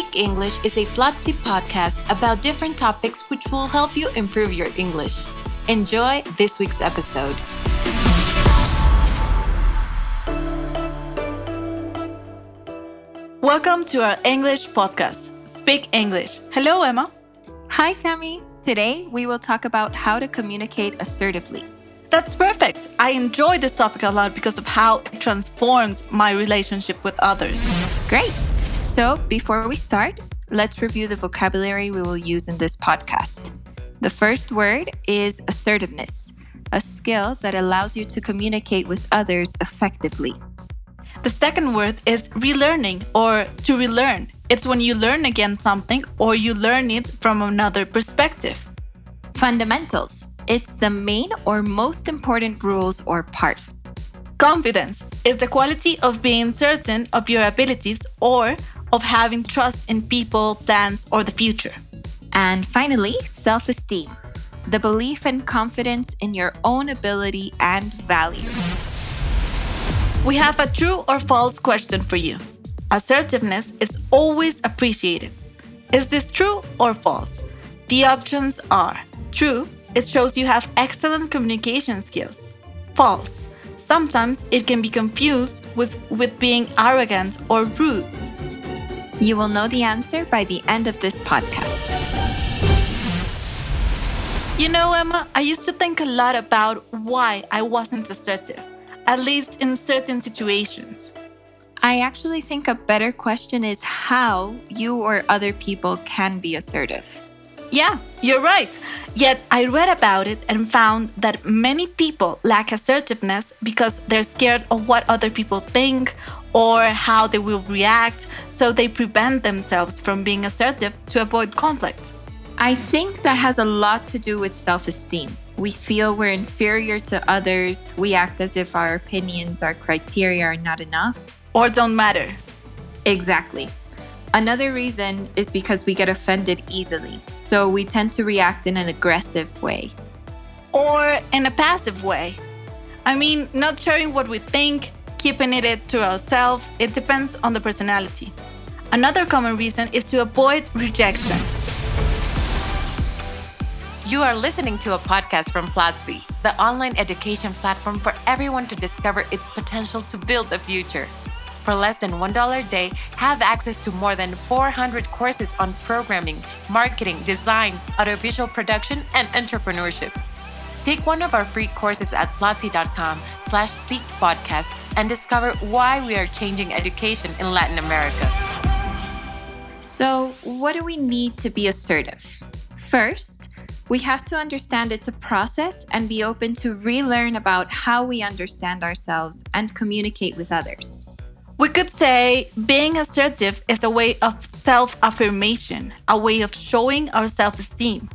Speak English is a Platzi podcast about different topics which will help you improve your English. Enjoy this week's episode. Welcome to our English podcast, Speak English. Hello, Emma. Hi, Cami. Today we will talk about how to communicate assertively. That's perfect. I enjoy this topic a lot because of how it transformed my relationship with others. Great. So, before we start, let's review the vocabulary we will use in this podcast. The first word is assertiveness, a skill that allows you to communicate with others effectively. The second word is relearning or to relearn. It's when you learn again something or you learn it from another perspective. Fundamentals. It's the main or most important rules or parts. Confidence is the quality of being certain of your abilities or of having trust in people, plans, or the future. And finally, self esteem the belief and confidence in your own ability and value. We have a true or false question for you. Assertiveness is always appreciated. Is this true or false? The options are true, it shows you have excellent communication skills. False, sometimes it can be confused with, with being arrogant or rude. You will know the answer by the end of this podcast. You know, Emma, I used to think a lot about why I wasn't assertive, at least in certain situations. I actually think a better question is how you or other people can be assertive. Yeah, you're right. Yet I read about it and found that many people lack assertiveness because they're scared of what other people think or how they will react, so they prevent themselves from being assertive to avoid conflict. I think that has a lot to do with self esteem. We feel we're inferior to others, we act as if our opinions, our criteria are not enough. Or don't matter. Exactly. Another reason is because we get offended easily, so we tend to react in an aggressive way. Or in a passive way. I mean, not sharing what we think, keeping it to ourselves, it depends on the personality. Another common reason is to avoid rejection. You are listening to a podcast from Platzi, the online education platform for everyone to discover its potential to build the future. For less than $1 a day, have access to more than 400 courses on programming, marketing, design, audiovisual production, and entrepreneurship. Take one of our free courses at platzi.com slash speak podcast and discover why we are changing education in Latin America. So, what do we need to be assertive? First, we have to understand it's a process and be open to relearn about how we understand ourselves and communicate with others. We could say being assertive is a way of self affirmation, a way of showing our self esteem.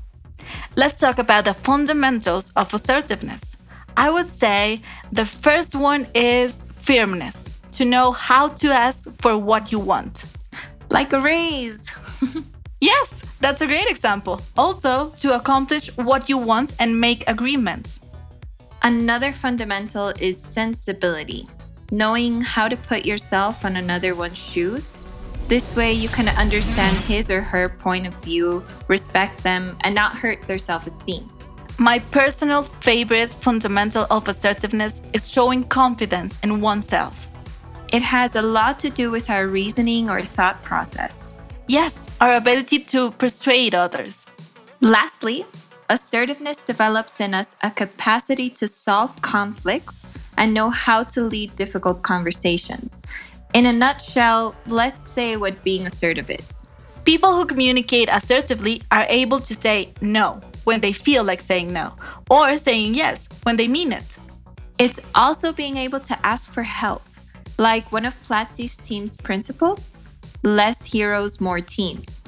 Let's talk about the fundamentals of assertiveness. I would say the first one is firmness, to know how to ask for what you want. Like a raise. yes, that's a great example. Also, to accomplish what you want and make agreements. Another fundamental is sensibility, knowing how to put yourself on another one's shoes. This way, you can understand his or her point of view, respect them, and not hurt their self esteem. My personal favorite fundamental of assertiveness is showing confidence in oneself. It has a lot to do with our reasoning or thought process. Yes, our ability to persuade others. Lastly, assertiveness develops in us a capacity to solve conflicts and know how to lead difficult conversations. In a nutshell, let's say what being assertive is. People who communicate assertively are able to say no when they feel like saying no, or saying yes when they mean it. It's also being able to ask for help, like one of Platzi's team's principles less heroes, more teams.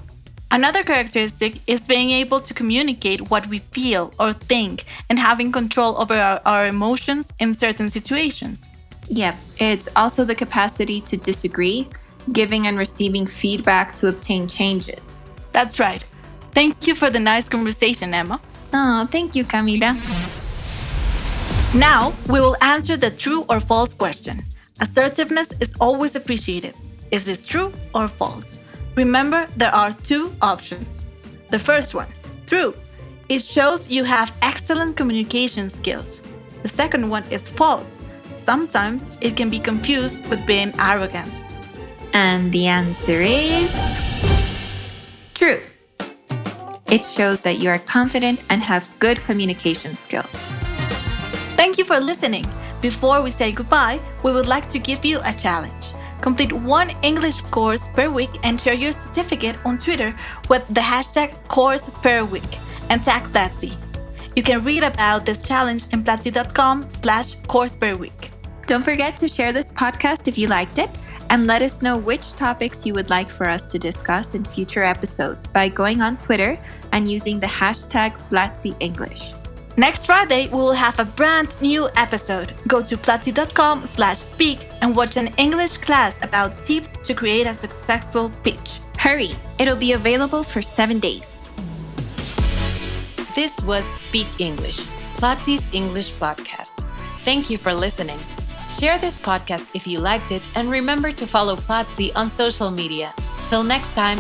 Another characteristic is being able to communicate what we feel or think and having control over our, our, emotions in certain situations. Yep, it's also the capacity to disagree, giving and receiving feedback to obtain changes. That's right. Thank you for the nice conversation, Emma. Oh, thank you, Camila. Now, we will answer the true or false question. Assertiveness is always appreciated. Is this true or false? Remember, there are two options. The first one, true. It shows you have excellent communication skills. The second one is false. Sometimes it can be confused with being arrogant. And the answer is true. It shows that you are confident and have good communication skills. Thank you for listening. Before we say goodbye, we would like to give you a challenge. Complete one English course per week and share your certificate on Twitter with the hashtag course per week and tag Platzi. You can read about this challenge in platzi.com slash course per week. Don't forget to share this podcast if you liked it and let us know which topics you would like for us to discuss in future episodes by going on Twitter and using the hashtag Platzi English. Next Friday, we will have a brand new episode. Go to platzi.com slash speak and watch an English class about tips to create a successful pitch. Hurry! It'll be available for seven days. This was Speak English, Platzi's English podcast. Thank you for listening. Share this podcast if you liked it and remember to follow Platzi on social media. Till next time.